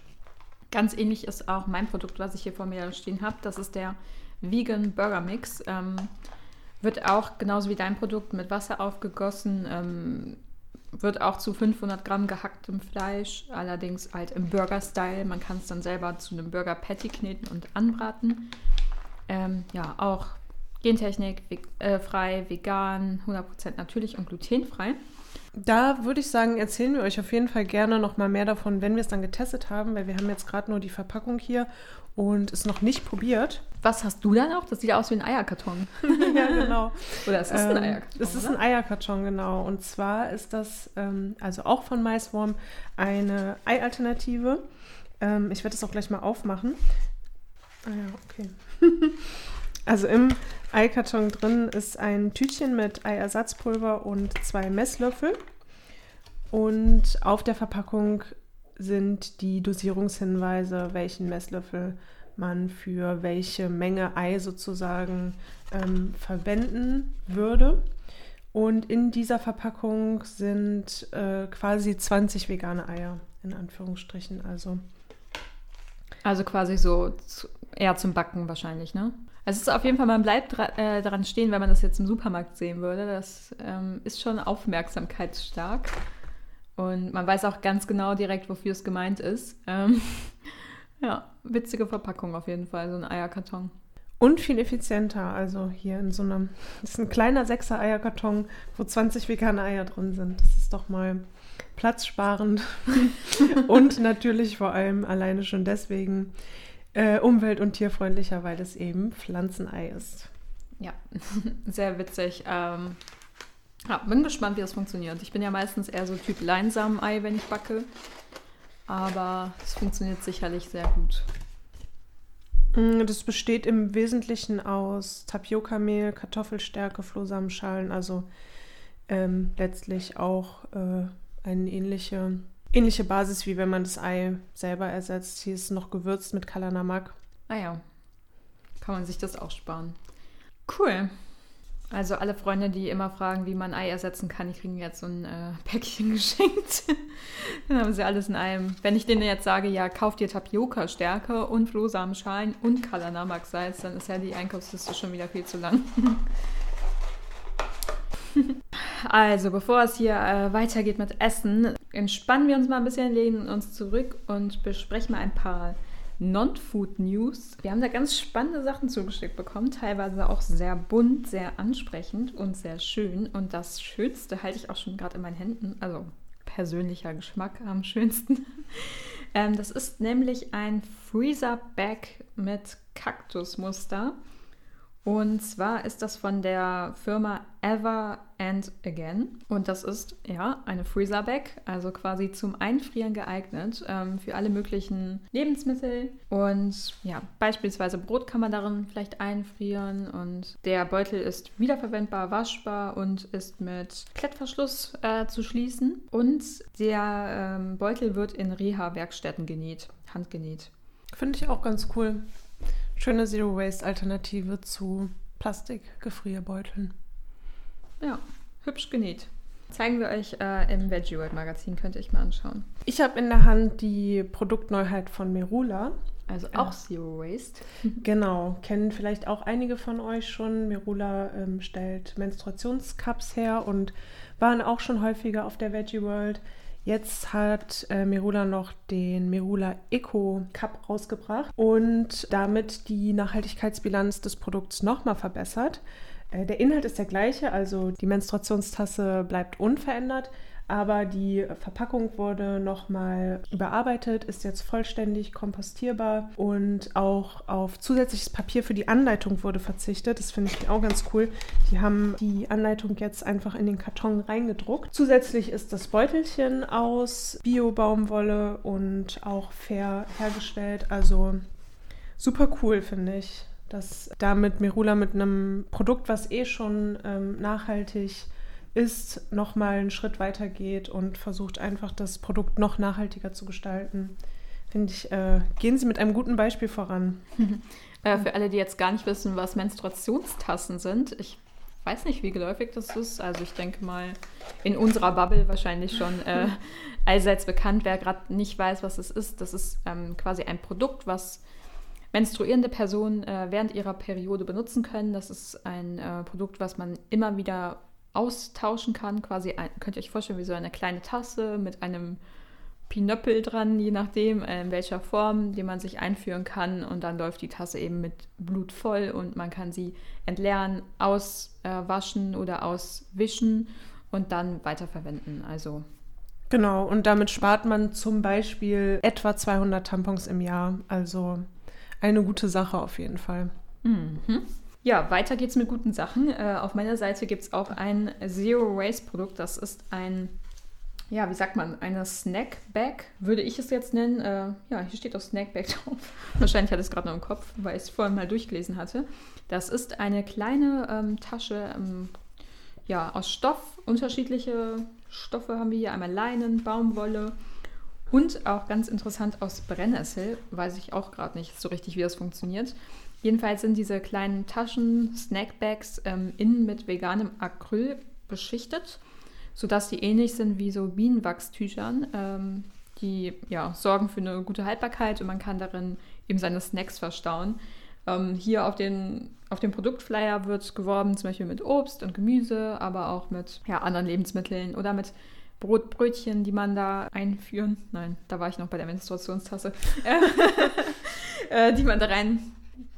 Ganz ähnlich ist auch mein Produkt, was ich hier vor mir stehen habe. Das ist der Vegan Burger Mix. Ähm, wird auch genauso wie dein Produkt mit Wasser aufgegossen. Ähm, wird auch zu 500 Gramm gehacktem Fleisch, allerdings halt im Burger-Style. Man kann es dann selber zu einem Burger-Patty kneten und anbraten. Ähm, ja, auch Gentechnik äh, frei, vegan, 100% natürlich und glutenfrei. Da würde ich sagen, erzählen wir euch auf jeden Fall gerne noch mal mehr davon, wenn wir es dann getestet haben, weil wir haben jetzt gerade nur die Verpackung hier und es noch nicht probiert. Was hast du dann auch? Das sieht aus wie ein Eierkarton. <laughs> ja, genau. <laughs> Oder es ist ähm, ein Eierkarton. Es ist ein Eierkarton, genau. Und zwar ist das ähm, also auch von Maiswurm eine Ei-Alternative. Ähm, ich werde es auch gleich mal aufmachen. Ah ja, okay. <laughs> also im Eikarton drin ist ein Tütchen mit Eiersatzpulver und zwei Messlöffel. Und auf der Verpackung sind die Dosierungshinweise, welchen Messlöffel man für welche Menge Ei sozusagen ähm, verwenden würde. Und in dieser Verpackung sind äh, quasi 20 vegane Eier, in Anführungsstrichen. Also, also quasi so eher zum Backen wahrscheinlich, ne? Also es ist auf jeden Fall, man bleibt dra äh, daran stehen, wenn man das jetzt im Supermarkt sehen würde. Das ähm, ist schon aufmerksamkeitsstark. Und man weiß auch ganz genau direkt, wofür es gemeint ist. Ähm, <laughs> ja, witzige Verpackung auf jeden Fall, so ein Eierkarton. Und viel effizienter. Also hier in so einem, das ist ein kleiner sechser Eierkarton, wo 20 vegane Eier drin sind. Das ist doch mal platzsparend <laughs> und natürlich vor allem alleine schon deswegen äh, umwelt- und tierfreundlicher, weil es eben Pflanzenei ist. Ja, <laughs> sehr witzig. Ähm, ja, bin gespannt, wie das funktioniert. Ich bin ja meistens eher so Typ Leinsamenei, wenn ich backe. Aber es funktioniert sicherlich sehr gut. Mm, das besteht im Wesentlichen aus Tapiocamehl, Kartoffelstärke, Flohsamenschalen, also ähm, letztlich auch äh, eine ähnliche, ähnliche Basis, wie wenn man das Ei selber ersetzt. Hier ist noch gewürzt mit Kalanamak. Ah ja, kann man sich das auch sparen. Cool. Also alle Freunde, die immer fragen, wie man Ei ersetzen kann, die kriegen jetzt so ein äh, <laughs> Päckchen geschenkt. Dann haben sie alles in einem. Wenn ich denen jetzt sage, ja, kauft ihr Tapioca-Stärke und Flohsamenschalen und Kalanamak-Salz, dann ist ja die Einkaufsliste schon wieder viel zu lang. <laughs> <laughs> also, bevor es hier äh, weitergeht mit Essen, entspannen wir uns mal ein bisschen, lehnen uns zurück und besprechen mal ein paar Non-Food News. Wir haben da ganz spannende Sachen zugeschickt bekommen, teilweise auch sehr bunt, sehr ansprechend und sehr schön. Und das Schönste halte ich auch schon gerade in meinen Händen, also persönlicher Geschmack am schönsten. <laughs> ähm, das ist nämlich ein Freezer Bag mit Kaktusmuster. Und zwar ist das von der Firma Ever and Again. Und das ist ja eine Freezer Bag, also quasi zum Einfrieren geeignet ähm, für alle möglichen Lebensmittel. Und ja, beispielsweise Brot kann man darin vielleicht einfrieren. Und der Beutel ist wiederverwendbar, waschbar und ist mit Klettverschluss äh, zu schließen. Und der ähm, Beutel wird in Reha-Werkstätten genäht, handgenäht. Finde ich auch ganz cool. Schöne Zero-Waste-Alternative zu Plastikgefrierbeuteln. Ja, hübsch genäht. Zeigen wir euch äh, im Veggie World Magazin, könnt ihr euch mal anschauen. Ich habe in der Hand die Produktneuheit von Merula. Also auch äh, Zero Waste. <laughs> Genau, kennen vielleicht auch einige von euch schon. Merula ähm, stellt Menstruationscups her und waren auch schon häufiger auf der Veggie World. Jetzt hat äh, Merula noch den Merula Eco Cup rausgebracht und damit die Nachhaltigkeitsbilanz des Produkts nochmal verbessert. Äh, der Inhalt ist der gleiche, also die Menstruationstasse bleibt unverändert, aber die Verpackung wurde nochmal überarbeitet, ist jetzt vollständig kompostierbar und auch auf zusätzliches Papier für die Anleitung wurde verzichtet. Das finde ich auch ganz cool. Die haben die Anleitung jetzt einfach in den Karton reingedruckt. Zusätzlich ist das Beutelchen aus Bio-Baumwolle und auch fair hergestellt. Also super cool, finde ich dass damit Merula mit einem Produkt, was eh schon ähm, nachhaltig ist, nochmal einen Schritt weiter geht und versucht einfach das Produkt noch nachhaltiger zu gestalten. Finde ich, äh, gehen Sie mit einem guten Beispiel voran. <laughs> äh, für alle, die jetzt gar nicht wissen, was Menstruationstassen sind, ich weiß nicht, wie geläufig das ist. Also ich denke mal, in unserer Bubble wahrscheinlich schon äh, <laughs> allseits bekannt. Wer gerade nicht weiß, was es ist, das ist ähm, quasi ein Produkt, was menstruierende Personen äh, während ihrer Periode benutzen können. Das ist ein äh, Produkt, was man immer wieder austauschen kann. Quasi ein, könnt ihr euch vorstellen, wie so eine kleine Tasse mit einem Pinöppel dran, je nachdem, äh, in welcher Form, die man sich einführen kann. Und dann läuft die Tasse eben mit Blut voll und man kann sie entleeren, auswaschen oder auswischen und dann weiterverwenden. Also Genau, und damit spart man zum Beispiel etwa 200 Tampons im Jahr. Also eine gute Sache auf jeden Fall. Mhm. Ja, weiter geht's mit guten Sachen. Äh, auf meiner Seite gibt es auch ein Zero Waste Produkt. Das ist ein, ja, wie sagt man, eine Snack Bag, würde ich es jetzt nennen. Äh, ja, hier steht auch Snack Bag <laughs> drauf. Wahrscheinlich hatte ich es gerade noch im Kopf, weil ich es vorhin mal durchgelesen hatte. Das ist eine kleine ähm, Tasche, ähm, ja, aus Stoff. Unterschiedliche Stoffe haben wir hier. Einmal Leinen, Baumwolle Und auch ganz interessant aus Brennnessel, weiß ich auch gerade nicht so richtig, wie das funktioniert. Jedenfalls sind diese kleinen Taschen, Snackbags, ähm, innen mit veganem Acryl beschichtet, sodass die ähnlich sind wie so Bienenwachstüchern. Ähm, die ja, sorgen für eine gute Haltbarkeit und man kann darin eben seine Snacks verstauen. Ähm, hier auf, den, auf dem Produktflyer wird geworben, zum Beispiel mit Obst und Gemüse, aber auch mit ja, anderen Lebensmitteln oder mit Brotbrötchen, die man da einführen. Nein, da war ich noch bei der Menstruationstasse. <laughs> äh, die man da rein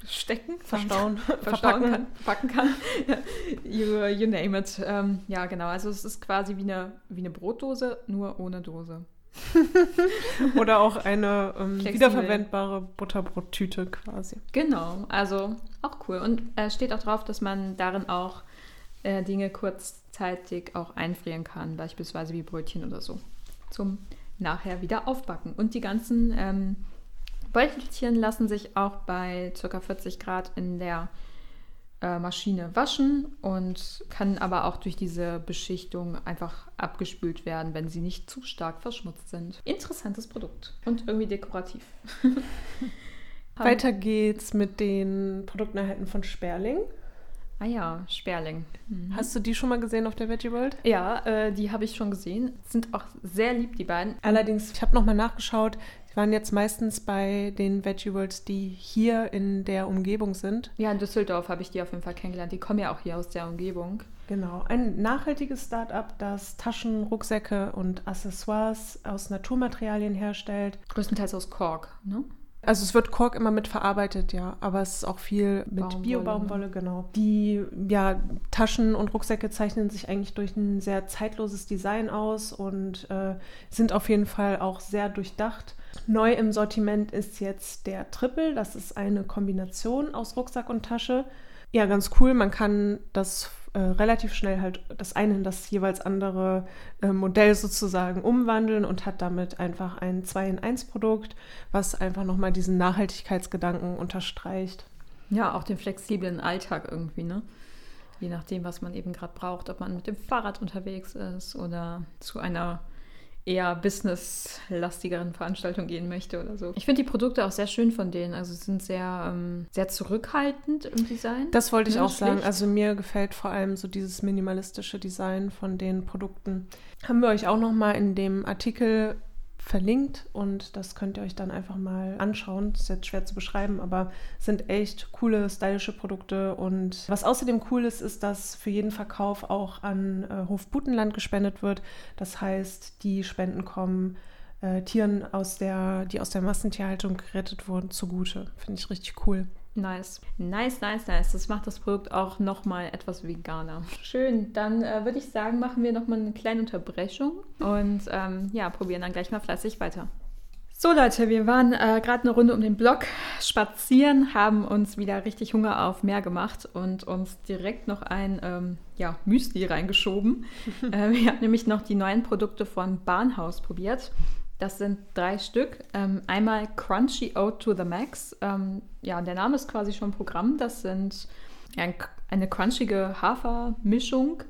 stecken, verstauen, <laughs> verstauen kann, packen kann. <laughs> you, you name it. Ähm, ja, genau. Also es ist quasi wie eine, wie eine Brotdose, nur ohne Dose. <laughs> Oder auch eine ähm, wiederverwendbare Butterbrottüte quasi. Genau, also auch cool. Und es äh, steht auch drauf, dass man darin auch äh, Dinge kurzzeitig auch einfrieren kann, beispielsweise wie Brötchen oder so, zum nachher wieder aufbacken. Und die ganzen ähm, Beutelchen lassen sich auch bei ca. 40 Grad in der äh, Maschine waschen und kann aber auch durch diese Beschichtung einfach abgespült werden, wenn sie nicht zu stark verschmutzt sind. Interessantes Produkt und irgendwie dekorativ. <laughs> Weiter geht's mit den Produkten erhalten von Sperling. Ah ja, Sperling. Mhm. Hast du die schon mal gesehen auf der Veggie World? Ja, äh, die habe ich schon gesehen. Sind auch sehr lieb, die beiden. Allerdings, ich habe nochmal nachgeschaut, waren jetzt meistens bei den Veggie Worlds, die hier in der Umgebung sind. Ja, in Düsseldorf habe ich die auf jeden Fall kennengelernt. Die kommen ja auch hier aus der Umgebung. Genau. Ein nachhaltiges Start-up, das Taschen, Rucksäcke und Accessoires aus Naturmaterialien herstellt. Größtenteils aus Kork, ne? Also es wird Kork immer mit verarbeitet, ja, aber es ist auch viel mit Bio-Baumwolle, genau. Die ja, Taschen und Rucksäcke zeichnen sich eigentlich durch ein sehr zeitloses Design aus und äh, sind auf jeden Fall auch sehr durchdacht. Neu im Sortiment ist jetzt der Triple. Das ist eine Kombination aus Rucksack und Tasche. Ja, ganz cool. Man kann das äh, relativ schnell halt das eine in das jeweils andere äh, Modell sozusagen umwandeln und hat damit einfach ein 2 in 1 Produkt, was einfach nochmal diesen Nachhaltigkeitsgedanken unterstreicht. Ja, auch den flexiblen Alltag irgendwie, ne? Je nachdem, was man eben gerade braucht, ob man mit dem Fahrrad unterwegs ist oder zu einer eher businesslastigeren Veranstaltung gehen möchte oder so. Ich finde die Produkte auch sehr schön von denen. Also sie sind sehr, ähm, sehr zurückhaltend im Design. Das wollte ich ja, auch schlicht. sagen. Also mir gefällt vor allem so dieses minimalistische Design von den Produkten. Haben wir euch auch noch mal in dem Artikel verlinkt und das könnt ihr euch dann einfach mal anschauen. Das ist jetzt schwer zu beschreiben, aber sind echt coole, stylische Produkte. Und was außerdem cool ist, ist, dass für jeden Verkauf auch an äh, Hof Butenland gespendet wird. Das heißt, die Spenden kommen äh, Tieren, aus der, die aus der Massentierhaltung gerettet wurden, zugute. Finde ich richtig cool. Nice. Nice, nice, nice. Das macht das Produkt auch nochmal etwas veganer. Schön. Dann äh, würde ich sagen, machen wir nochmal eine kleine Unterbrechung und ähm, ja, probieren dann gleich mal fleißig weiter. So Leute, wir waren äh, gerade eine Runde um den Block spazieren, haben uns wieder richtig Hunger auf mehr gemacht und uns direkt noch ein ähm, ja, Müsli reingeschoben. <laughs> äh, wir haben nämlich noch die neuen Produkte von Bahnhaus probiert. Das sind drei Stück. Ähm, einmal Crunchy Oat to the Max. Ähm, ja, der Name ist quasi schon Programm. Das sind ja, eine crunchige Hafermischung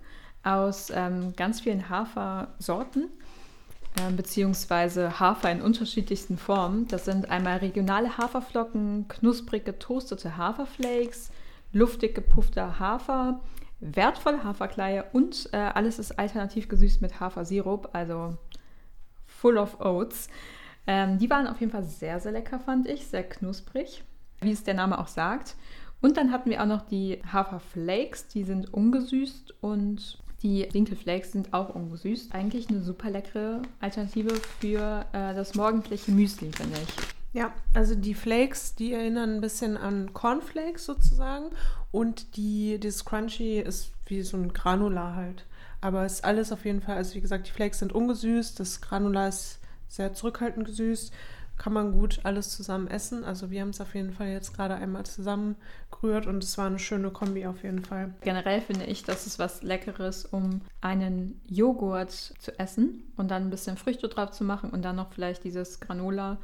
aus ähm, ganz vielen Hafersorten, äh, beziehungsweise Hafer in unterschiedlichsten Formen. Das sind einmal regionale Haferflocken, knusprig getoastete Haferflakes, luftig gepuffter Hafer, wertvolle Haferkleie und äh, alles ist alternativ gesüßt mit Hafersirup, also Full of Oats. Ähm, die waren auf jeden Fall sehr, sehr lecker, fand ich. Sehr knusprig, wie es der Name auch sagt. Und dann hatten wir auch noch die Haferflakes, die sind ungesüßt und die Dinkelflakes sind auch ungesüßt. Eigentlich eine super leckere Alternative für äh, das morgendliche Müsli, finde ich. Ja, also die Flakes, die erinnern ein bisschen an Cornflakes sozusagen und die, dieses Crunchy ist wie so ein Granular halt. Aber es ist alles auf jeden Fall, also wie gesagt, die Flakes sind ungesüßt, das Granular ist sehr zurückhaltend gesüßt. Kann man gut alles zusammen essen. Also wir haben es auf jeden Fall jetzt gerade einmal zusammen gerührt und es war eine schöne Kombi auf jeden Fall. Generell finde ich, das ist was Leckeres, um einen Joghurt zu essen und dann ein bisschen Früchte drauf zu machen und dann noch vielleicht dieses Granola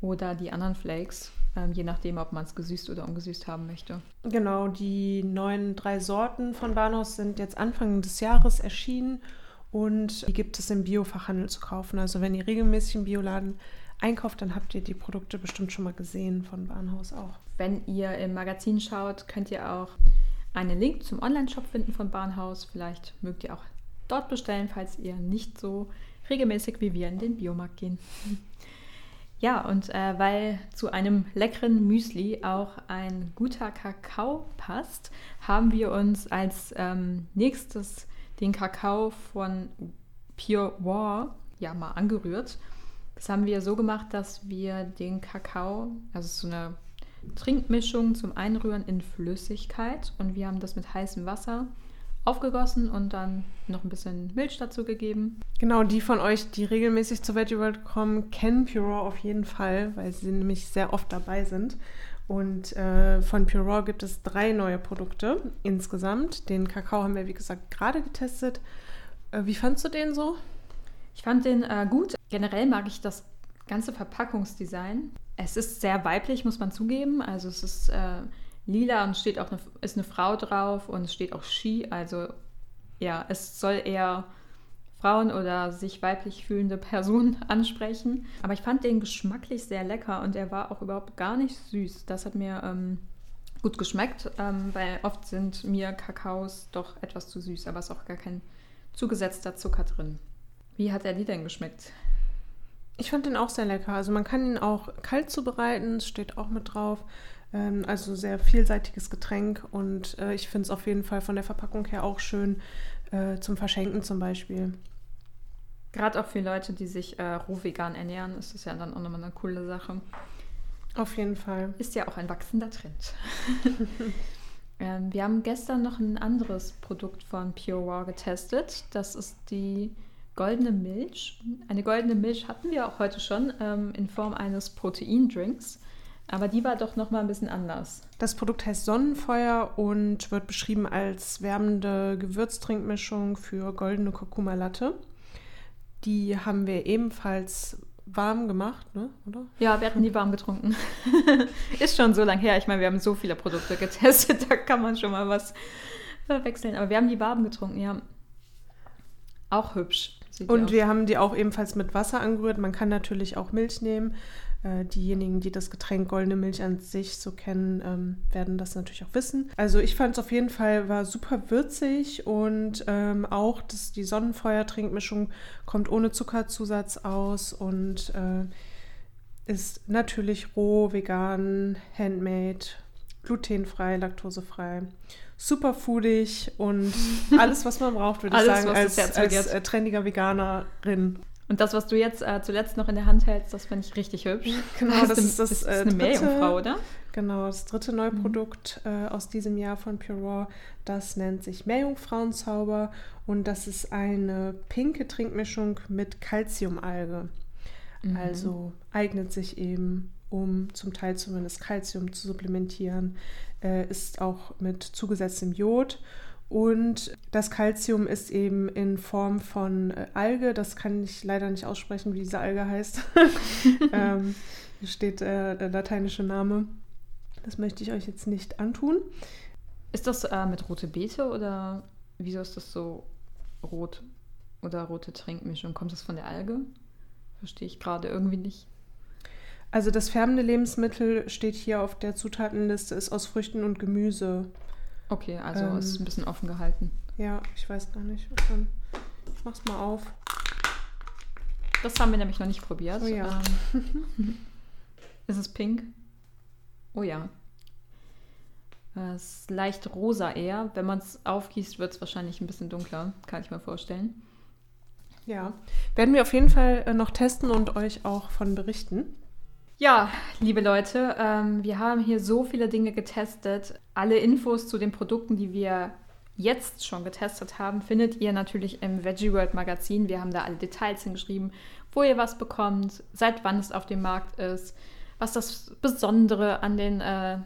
oder die anderen Flakes, ähm, je nachdem, ob man es gesüßt oder ungesüßt haben möchte. Genau, die neuen drei Sorten von Banos sind jetzt Anfang des Jahres erschienen und die gibt es im Biofachhandel zu kaufen. Also wenn ihr regelmäßig im Bioladen einkauft, dann habt ihr die Produkte bestimmt schon mal gesehen von Bahnhaus auch. Wenn ihr im Magazin schaut, könnt ihr auch einen Link zum Online-Shop finden von Bahnhaus. Vielleicht mögt ihr auch dort bestellen, falls ihr nicht so regelmäßig wie wir in den Biomarkt gehen. <laughs> Ja, und äh, weil zu einem leckeren Müsli auch ein guter Kakao passt, haben wir uns als ähm, nächstes den Kakao von Pure War ja mal angerührt. Das haben wir so gemacht, dass wir den Kakao, also so eine Trinkmischung zum Einrühren in Flüssigkeit und wir haben das mit heißem Wasser aufgegossen und dann noch ein bisschen Milch dazu gegeben. Genau, die von euch, die regelmäßig zur Veggie World kommen, kennen Pure auf jeden Fall, weil sie nämlich sehr oft dabei sind. Und äh, von Pure gibt es drei neue Produkte insgesamt. Den Kakao haben wir, wie gesagt, gerade getestet. Äh, wie fandst du den so? Ich fand den äh, gut. Generell mag ich das ganze Verpackungsdesign. Es ist sehr weiblich, muss man zugeben. Also es ist äh, lila und steht auch eine, ist eine Frau drauf und es steht auch She. Also ja, es soll eher Frauen oder sich weiblich fühlende Personen <laughs> ansprechen. Aber ich fand den geschmacklich sehr lecker und er war auch überhaupt gar nicht süß. Das hat mir ähm, gut geschmeckt, ähm, weil oft sind mir Kakaos doch etwas zu süß, aber es ist auch gar kein zugesetzter Zucker drin. Wie hat er die denn geschmeckt? Ich fand den auch sehr lecker. Also man kann ihn auch kalt zubereiten, steht auch mit drauf. Ähm, also sehr vielseitiges Getränk und äh, ich finde es auf jeden Fall von der Verpackung her auch schön äh, zum Verschenken zum Beispiel. Gerade auch für Leute, die sich äh, roh vegan ernähren, ist das ja dann auch nochmal eine coole Sache. Auf jeden Fall. Ist ja auch ein wachsender Trend. <laughs> ähm, wir haben gestern noch ein anderes Produkt von Pure War getestet. Das ist die goldene Milch. Eine goldene Milch hatten wir auch heute schon ähm, in Form eines Proteindrinks. Aber die war doch noch mal ein bisschen anders. Das Produkt heißt Sonnenfeuer und wird beschrieben als wärmende Gewürztrinkmischung für goldene Kurkuma Latte. Die haben wir ebenfalls warm gemacht, ne? oder? Ja, wir hatten die warm getrunken. <laughs> Ist schon so lange her. Ich meine, wir haben so viele Produkte getestet, <laughs> da kann man schon mal was verwechseln. Aber wir haben die warm getrunken, ja. Auch hübsch. Und wir haben die auch ebenfalls mit Wasser angerührt. Man kann natürlich auch Milch nehmen. Äh, diejenigen, die das Getränk Goldene Milch an sich so kennen, ähm, werden das natürlich auch wissen. Also ich fand es auf jeden Fall, war super würzig und ähm, auch das, die Sonnenfeuer-Trinkmischung kommt ohne Zuckerzusatz aus und äh, ist natürlich roh, vegan, handmade, glutenfrei, laktosefrei superfoodig und <laughs> alles, was man braucht, würde ich sagen, als, als äh, trendiger Veganerin. Und das, was du jetzt äh, zuletzt noch in der Hand hältst, das finde ich richtig hübsch. <laughs> Genau, das, das ist das, das ist äh, eine Meerjungfrau, oder? Genau, das dritte Neuprodukt mhm. äh, aus diesem Jahr von Pure Raw. Das nennt sich Meerjungfrauenzauber und das ist eine pinke Trinkmischung mit Calciumalge. Mhm. Also eignet sich eben, um zum Teil zumindest Calcium zu supplementieren, äh, ist auch mit zugesetztem Jod und das Calcium ist eben in Form von äh, Alge. Das kann ich leider nicht aussprechen, wie diese Alge heißt. <laughs> ähm, hier steht äh, der lateinische Name. Das möchte ich euch jetzt nicht antun. Ist das äh, mit rote Beete oder wieso ist das so rot oder rote Trinkmischung? Kommt das von der Alge? Verstehe ich gerade irgendwie nicht. Also das färbende Lebensmittel steht hier auf der Zutatenliste, ist aus Früchten und Gemüse Okay, also ähm, ist ein bisschen offen gehalten. Ja, ich weiß gar nicht. Ich mach's mal auf. Das haben wir nämlich noch nicht probiert. Oh ja. Ähm, <laughs> ist es pink? Oh ja. Es ist leicht rosa eher. Wenn man es aufgießt, wird es wahrscheinlich ein bisschen dunkler. Kann ich mir vorstellen. Ja. Werden wir auf jeden Fall äh, noch testen und euch auch von berichten. Ja, liebe Leute, ähm, wir haben hier so viele Dinge getestet. Alle Infos zu den Produkten, die wir jetzt schon getestet haben, findet ihr natürlich im Veggie World Magazin. Wir haben da alle Details hingeschrieben, wo ihr was bekommt, seit wann es auf dem Markt ist, was das Besondere an den äh,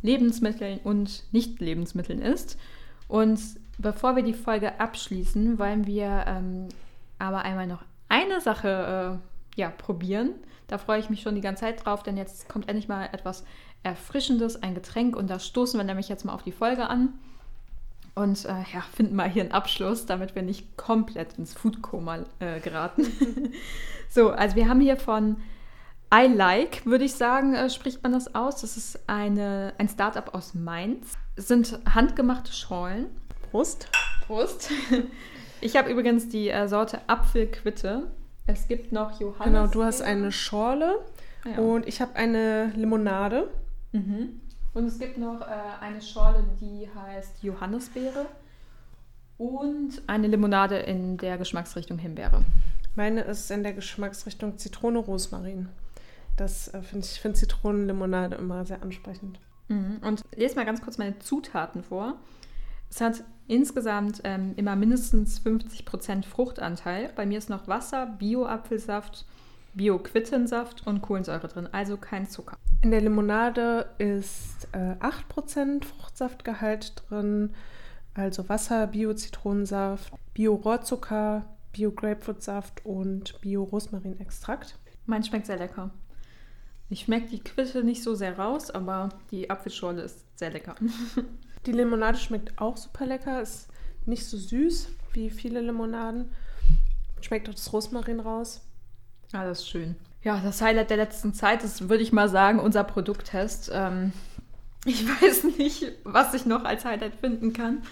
Lebensmitteln und Nicht-Lebensmitteln ist. Und bevor wir die Folge abschließen, wollen wir ähm, aber einmal noch eine Sache äh, ja, probieren. Da freue ich mich schon die ganze Zeit drauf, denn jetzt kommt endlich mal etwas Erfrischendes, ein Getränk und da stoßen wir nämlich jetzt mal auf die Folge an. und äh, ja, finden mal hier einen Abschluss, damit wir nicht komplett ins Foodkoma äh, geraten. <laughs> so, also wir haben hier von I Like, würde ich sagen, äh, spricht man das aus. Das ist eine, ein Startup aus Mainz. Es sind handgemachte Schorlen. Prost. Prost. <laughs> Ich habe übrigens die äh, Sorte Apfelquitte. Es gibt noch Johannes. Genau, du hast eine Schorle ja. und ich habe eine Limonade. Mhm. Und es gibt noch äh, eine Schorle, die heißt Johannisbeere und eine Limonade in der Geschmacksrichtung Himbeere. Meine ist in der Geschmacksrichtung Zitrone Rosmarin. Das äh, finde ich finde Zitronenlimonade immer sehr ansprechend. Mhm. Und lese mal ganz kurz meine Zutaten vor. Es hat insgesamt ähm, immer mindestens 50% Fruchtanteil. Bei mir ist noch Wasser, Bio-Apfelsaft, Bio-Quittensaft und Kohlensäure drin, also kein Zucker. In der Limonade ist äh, 8% Fruchtsaftgehalt drin, also Wasser, Bio-Zitronensaft, Bio-Rohrzucker, Bio-Grapefruitsaft und Bio-Rosmarinextrakt. Mein schmeckt sehr lecker. Ich schmecke die Quitte nicht so sehr raus, aber die Apfelschorle ist sehr lecker. <laughs> Die Limonade schmeckt auch super lecker, ist nicht so süß wie viele Limonaden. Schmeckt auch das Rosmarin raus. Ah, das ist schön. Ja, das Highlight der letzten Zeit ist, würde ich mal sagen, unser Produkttest. Ähm, <laughs> ich weiß nicht, was ich noch als Highlight finden kann.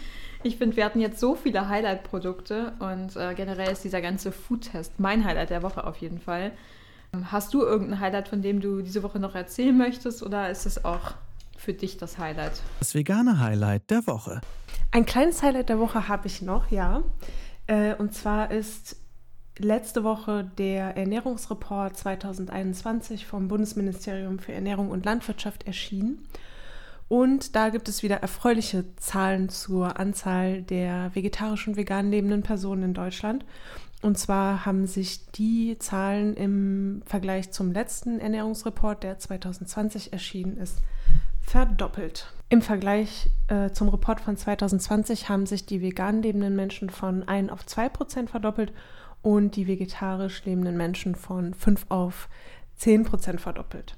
Ich finde, wir hatten jetzt so viele Highlight-Produkte und äh, generell ist dieser ganze Food-Test mein Highlight der Woche auf jeden Fall. Hast du irgendein Highlight, von dem du diese Woche noch erzählen möchtest oder ist es auch für dich das Highlight? Das vegane Highlight der Woche. Ein kleines Highlight der Woche habe ich noch, ja. Äh, und zwar ist letzte Woche der Ernährungsreport 2021 vom Bundesministerium für Ernährung und Landwirtschaft erschienen. Und da gibt es wieder erfreuliche Zahlen zur Anzahl der vegetarisch und vegan lebenden Personen in Deutschland. Und zwar haben sich die Zahlen im Vergleich zum letzten Ernährungsreport, der 2020 erschienen ist, verdoppelt. Im Vergleich äh, zum Report von 2020 haben sich die vegan lebenden Menschen von 1 auf 2 Prozent verdoppelt und die vegetarisch lebenden Menschen von 5 auf 10 Prozent verdoppelt.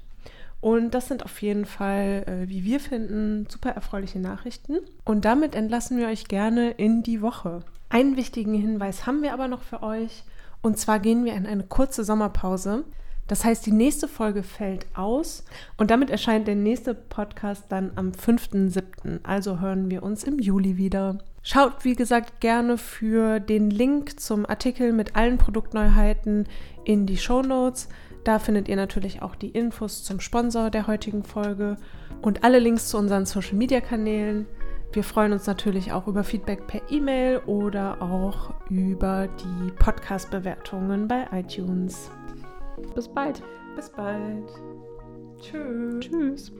Und das sind auf jeden Fall, äh, wie wir finden, super erfreuliche Nachrichten. Und damit entlassen wir euch gerne in die Woche. Einen wichtigen Hinweis haben wir aber noch für euch. Und zwar gehen wir in eine kurze Sommerpause. Das heißt, die nächste Folge fällt aus und damit erscheint der nächste Podcast dann am 5.7. Also hören wir uns im Juli wieder. Schaut, wie gesagt, gerne für den Link zum Artikel mit allen Produktneuheiten in die Show Notes. Da findet ihr natürlich auch die Infos zum Sponsor der heutigen Folge und alle Links zu unseren Social Media Kanälen. Wir freuen uns natürlich auch über Feedback per E-Mail oder auch über die Podcast-Bewertungen bei iTunes. Bis bald. Bis bald. Tschüss. Tschüss.